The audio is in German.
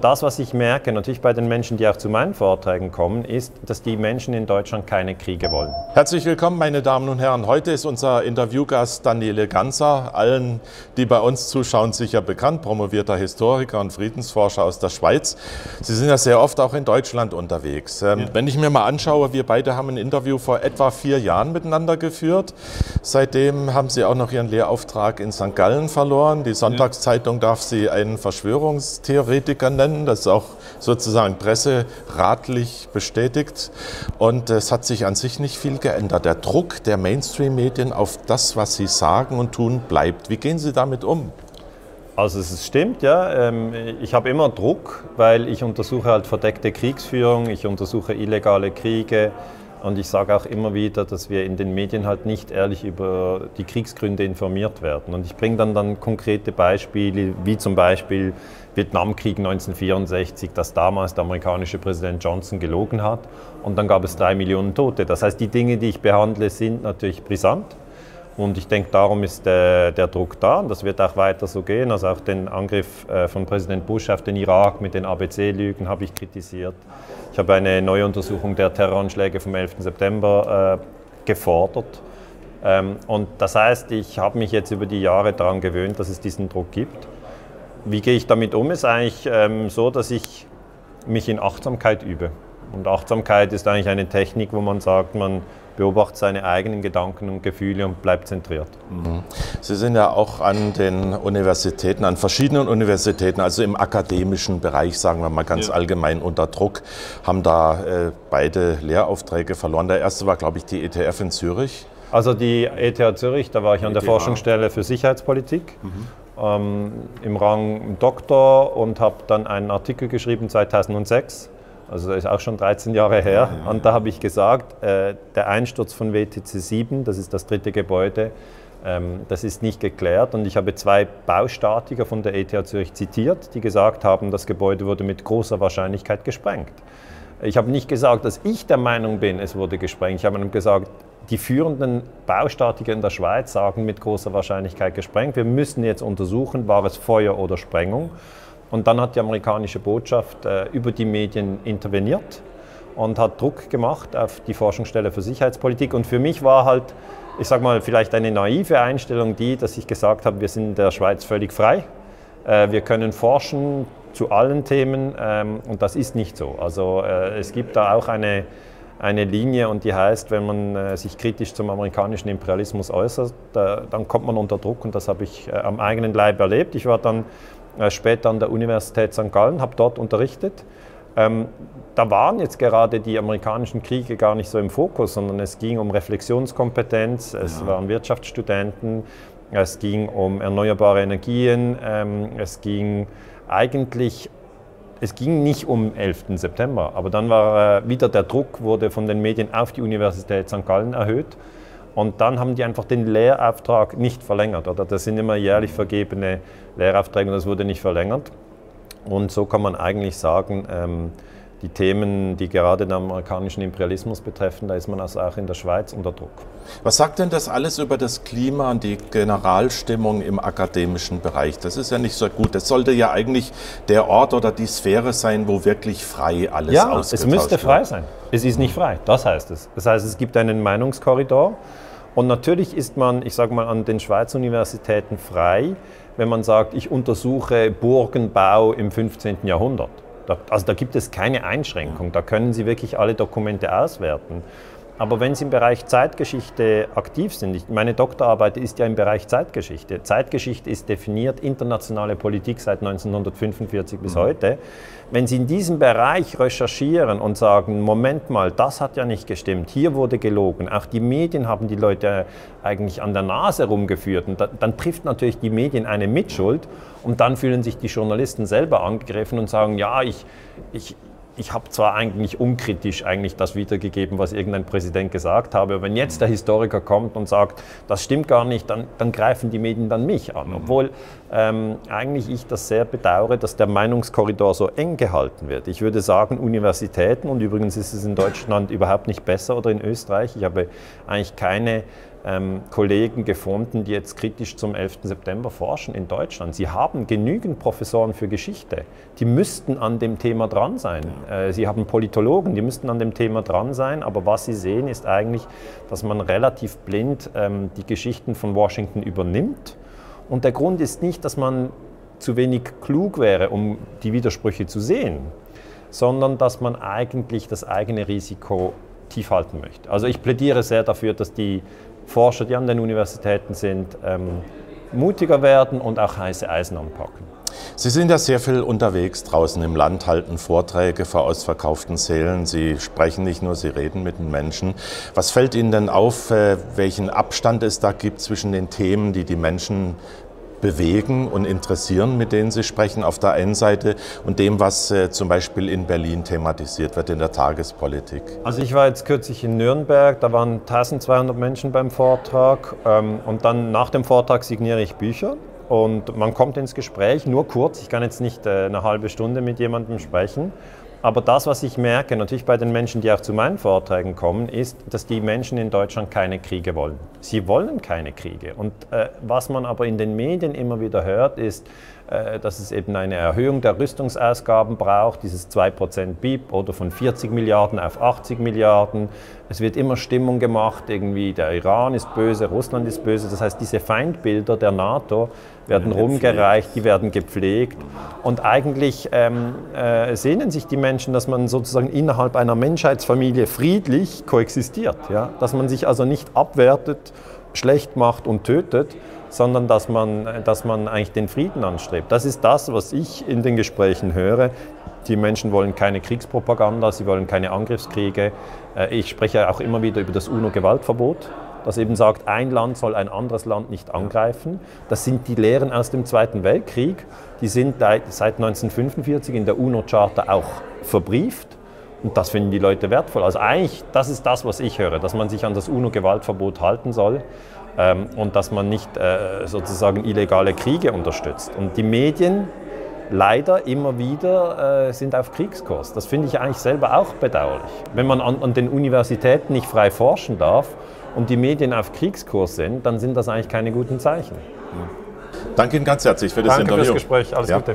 Das, was ich merke, natürlich bei den Menschen, die auch zu meinen Vorträgen kommen, ist, dass die Menschen in Deutschland keine Kriege wollen. Herzlich willkommen, meine Damen und Herren. Heute ist unser Interviewgast Daniele Ganser, allen, die bei uns zuschauen, sicher bekannt, promovierter Historiker und Friedensforscher aus der Schweiz. Sie sind ja sehr oft auch in Deutschland unterwegs. Ähm, ja. Wenn ich mir mal anschaue, wir beide haben ein Interview vor etwa vier Jahren miteinander geführt. Seitdem haben Sie auch noch Ihren Lehrauftrag in St. Gallen verloren. Die Sonntagszeitung darf Sie einen Verschwörungstheoretiker nennen können. Das ist auch sozusagen presseratlich bestätigt. Und es hat sich an sich nicht viel geändert. Der Druck der Mainstream-Medien auf das, was sie sagen und tun, bleibt. Wie gehen Sie damit um? Also es stimmt, ja. Ähm, ich habe immer Druck, weil ich untersuche halt verdeckte Kriegsführung, ich untersuche illegale Kriege, und ich sage auch immer wieder, dass wir in den Medien halt nicht ehrlich über die Kriegsgründe informiert werden. Und ich bringe dann, dann konkrete Beispiele, wie zum Beispiel Vietnamkrieg 1964, dass damals der amerikanische Präsident Johnson gelogen hat. Und dann gab es drei Millionen Tote. Das heißt, die Dinge, die ich behandle, sind natürlich brisant. Und ich denke, darum ist der, der, Druck da und das wird auch weiter so gehen. Also auch den Angriff äh, von Präsident Bush auf den Irak mit den ABC-Lügen habe ich kritisiert. Ich habe eine Neuuntersuchung der Terroranschläge vom 11. September äh, gefordert. Ähm, und das heißt, ich habe mich jetzt über die Jahre daran gewöhnt, dass es diesen Druck gibt. Wie gehe ich damit um? Ist eigentlich ähm, so, dass ich mich in Achtsamkeit übe. Und Achtsamkeit ist eigentlich eine Technik, wo man sagt, man beobachtet seine eigenen Gedanken und Gefühle und bleibt zentriert. Mhm. Sie sind ja auch an den Universitäten, an verschiedenen Universitäten, also im akademischen Bereich, sagen wir mal ganz ja. allgemein unter Druck, haben da äh, beide Lehraufträge verloren. Der erste war, glaube ich, die ETF in Zürich. Also die ETH Zürich, da war ich an der Forschungsstelle für Sicherheitspolitik. Mhm. Ähm, im Rang Doktor und habe dann einen Artikel geschrieben 2006 also das ist auch schon 13 Jahre her. Ja, ja, und da habe ich gesagt, äh, der Einsturz von WTC 7, das ist das dritte Gebäude, ähm, das ist nicht geklärt. Und ich habe zwei Baustatiker von der ETH Zürich zitiert, die gesagt haben, das Gebäude wurde mit großer Wahrscheinlichkeit gesprengt. Ich habe nicht gesagt, dass ich der Meinung bin, es wurde gesprengt. Ich habe gesagt, die führenden Baustatiker in der Schweiz sagen mit großer Wahrscheinlichkeit gesprengt. Wir müssen jetzt untersuchen, war es Feuer oder Sprengung. Und dann hat die amerikanische Botschaft äh, über die Medien interveniert und hat Druck gemacht auf die Forschungsstelle für Sicherheitspolitik. Und für mich war halt, ich sage mal, vielleicht eine naive Einstellung die, dass ich gesagt habe, wir sind in der Schweiz völlig frei. Äh, wir können forschen zu allen Themen ähm, und das ist nicht so. Also äh, es gibt da auch eine, eine Linie und die heißt, wenn man äh, sich kritisch zum amerikanischen Imperialismus äußert, da, dann kommt man unter Druck und das habe ich äh, am eigenen Leib erlebt. Ich war dann äh, später an der Universität St. Gallen, habe dort unterrichtet. Ähm, da waren jetzt gerade die amerikanischen Kriege gar nicht so im Fokus, sondern es ging um Reflexionskompetenz, es ja. waren Wirtschaftsstudenten, es ging um erneuerbare Energien, ähm, es ging eigentlich, es ging nicht um 11. September, aber dann war äh, wieder der Druck, wurde von den Medien auf die Universität St. Gallen erhöht. Und dann haben die einfach den Lehrauftrag nicht verlängert. Oder das sind immer jährlich vergebene Lehraufträge und das wurde nicht verlängert. Und so kann man eigentlich sagen, ähm, die Themen, die gerade den amerikanischen Imperialismus betreffen, da ist man also auch in der Schweiz unter Druck. Was sagt denn das alles über das Klima und die Generalstimmung im akademischen Bereich? Das ist ja nicht so gut. Das sollte ja eigentlich der Ort oder die Sphäre sein, wo wirklich frei alles ja, ausgetauscht wird. Ja, es müsste frei sein. Es ist nicht frei, das heißt es. Das heißt, es gibt einen Meinungskorridor und natürlich ist man, ich sage mal, an den Schweizer Universitäten frei, wenn man sagt, ich untersuche Burgenbau im 15. Jahrhundert. also da gibt es keine Einschränkung, da können Sie wirklich alle Dokumente auswerten. Aber wenn Sie im Bereich Zeitgeschichte aktiv sind, meine Doktorarbeit ist ja im Bereich Zeitgeschichte. Zeitgeschichte ist definiert internationale Politik seit 1945 bis mhm. heute. Wenn Sie in diesem Bereich recherchieren und sagen, Moment mal, das hat ja nicht gestimmt, hier wurde gelogen, auch die Medien haben die Leute eigentlich an der Nase rumgeführt, und dann, dann trifft natürlich die Medien eine Mitschuld und dann fühlen sich die Journalisten selber angegriffen und sagen, ja, ich, ich, ich habe zwar eigentlich unkritisch eigentlich das wiedergegeben, was irgendein Präsident gesagt habe, aber wenn jetzt der Historiker kommt und sagt, das stimmt gar nicht, dann, dann greifen die Medien dann mich an. Mhm. Obwohl ähm, eigentlich ich das sehr bedauere, dass der Meinungskorridor so eng gehalten wird. Ich würde sagen, Universitäten, und übrigens ist es in Deutschland überhaupt nicht besser oder in Österreich, ich habe eigentlich keine ähm, Kollegen gefunden, die jetzt kritisch zum 11. September forschen in Deutschland. Sie haben genügend Professoren für Geschichte. Die müssten an dem Thema dran sein. Äh, sie haben Politologen, die müssten an dem Thema dran sein. Aber was sie sehen, ist eigentlich, dass man relativ blind ähm, die Geschichten von Washington übernimmt. Und der Grund ist nicht, dass man zu wenig klug wäre, um die Widersprüche zu sehen, sondern dass man eigentlich das eigene Risiko tief halten möchte. Also ich plädiere sehr dafür, dass die Forscher, die an den Universitäten sind, ähm, mutiger werden und auch heiße Eisen anpacken. Sie sind ja sehr viel unterwegs draußen im Land, halten Vorträge vor ausverkauften Sälen. Sie sprechen nicht nur, Sie reden mit den Menschen. Was fällt Ihnen denn auf, äh, welchen Abstand es da gibt zwischen den Themen, die die Menschen bewegen und interessieren, mit denen Sie sprechen, auf der einen Seite und dem, was äh, zum Beispiel in Berlin thematisiert wird in der Tagespolitik? Also ich war jetzt kürzlich in Nürnberg, da waren 1200 Menschen beim Vortrag ähm, und dann nach dem Vortrag signiere ich Bücher. Und man kommt ins Gespräch, nur kurz, ich kann jetzt nicht äh, eine halbe Stunde mit jemandem sprechen. Aber das, was ich merke, natürlich bei den Menschen, die auch zu meinen Vorträgen kommen, ist, dass die Menschen in Deutschland keine Kriege wollen. Sie wollen keine Kriege. Und äh, was man aber in den Medien immer wieder hört, ist, dass es eben eine Erhöhung der Rüstungsausgaben braucht, dieses 2% BIP oder von 40 Milliarden auf 80 Milliarden. Es wird immer Stimmung gemacht, irgendwie der Iran ist böse, Russland ist böse. Das heißt, diese Feindbilder der NATO werden rumgereicht, die werden gepflegt. Und eigentlich ähm, äh, sehnen sich die Menschen, dass man sozusagen innerhalb einer Menschheitsfamilie friedlich koexistiert. Ja? Dass man sich also nicht abwertet, schlecht macht und tötet, sondern dass man, dass man eigentlich den Frieden anstrebt. Das ist das, was ich in den Gesprächen höre. Die Menschen wollen keine Kriegspropaganda, sie wollen keine Angriffskriege. Äh, ich spreche auch immer wieder über das UNO-Gewaltverbot das eben sagt, ein Land soll ein anderes Land nicht angreifen. Das sind die Lehren aus dem Zweiten Weltkrieg. Die sind seit 1945 in der UNO-Charta auch verbrieft. Und das finden die Leute wertvoll. Also eigentlich, das ist das, was ich höre, dass man sich an das UNO-Gewaltverbot halten soll ähm, und dass man nicht äh, sozusagen illegale Kriege unterstützt. Und die Medien leider immer wieder äh, sind auf Kriegskurs. Das finde ich eigentlich selber auch bedauerlich. Wenn man an, an den Universitäten nicht frei forschen darf und die Medien auf Kriegskurs sind, dann sind das eigentlich keine guten Zeichen. Danke Ihnen ganz herzlich für das Danke Interview. Danke fürs Gespräch. Alles ja. Gute.